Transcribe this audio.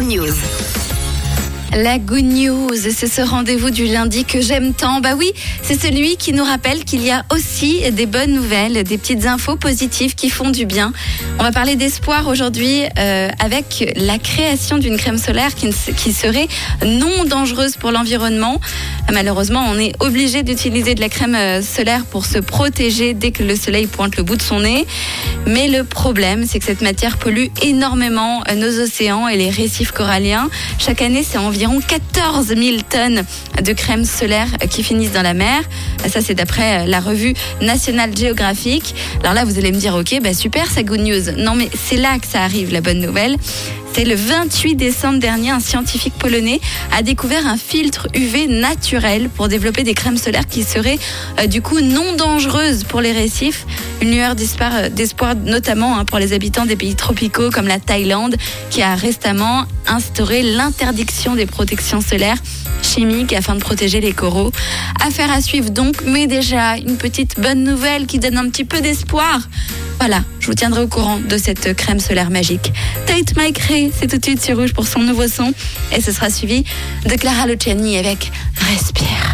News. La Good News, c'est ce rendez-vous du lundi que j'aime tant. Bah oui, c'est celui qui nous rappelle qu'il y a aussi des bonnes nouvelles, des petites infos positives qui font du bien. On va parler d'espoir aujourd'hui euh, avec la création d'une crème solaire qui, serait non dangereuse pour l'environnement. Malheureusement, on est obligé d'utiliser de la crème euh, solaire pour se protéger dès que le soleil pointe le bout de son nez. Mais le problème, c'est que cette matière pollue énormément euh, nos océans et les récifs coralliens. Chaque année, c'est environ environ 14 000 tonnes de crème solaire qui finissent dans la mer. Ça, c'est d'après la revue National Geographic. Alors là, vous allez me dire, ok, bah super, c'est good news. Non, mais c'est là que ça arrive, la bonne nouvelle. C'est le 28 décembre dernier, un scientifique polonais a découvert un filtre UV naturel pour développer des crèmes solaires qui seraient euh, du coup non dangereuses pour les récifs. Une lueur d'espoir notamment hein, pour les habitants des pays tropicaux comme la Thaïlande qui a récemment instauré l'interdiction des protections solaires chimiques afin de protéger les coraux. Affaire à suivre donc, mais déjà une petite bonne nouvelle qui donne un petit peu d'espoir. Voilà, je vous tiendrai au courant de cette crème solaire magique. Tate Mike c'est tout de suite sur Rouge pour son nouveau son. Et ce sera suivi de Clara Luciani avec Respire.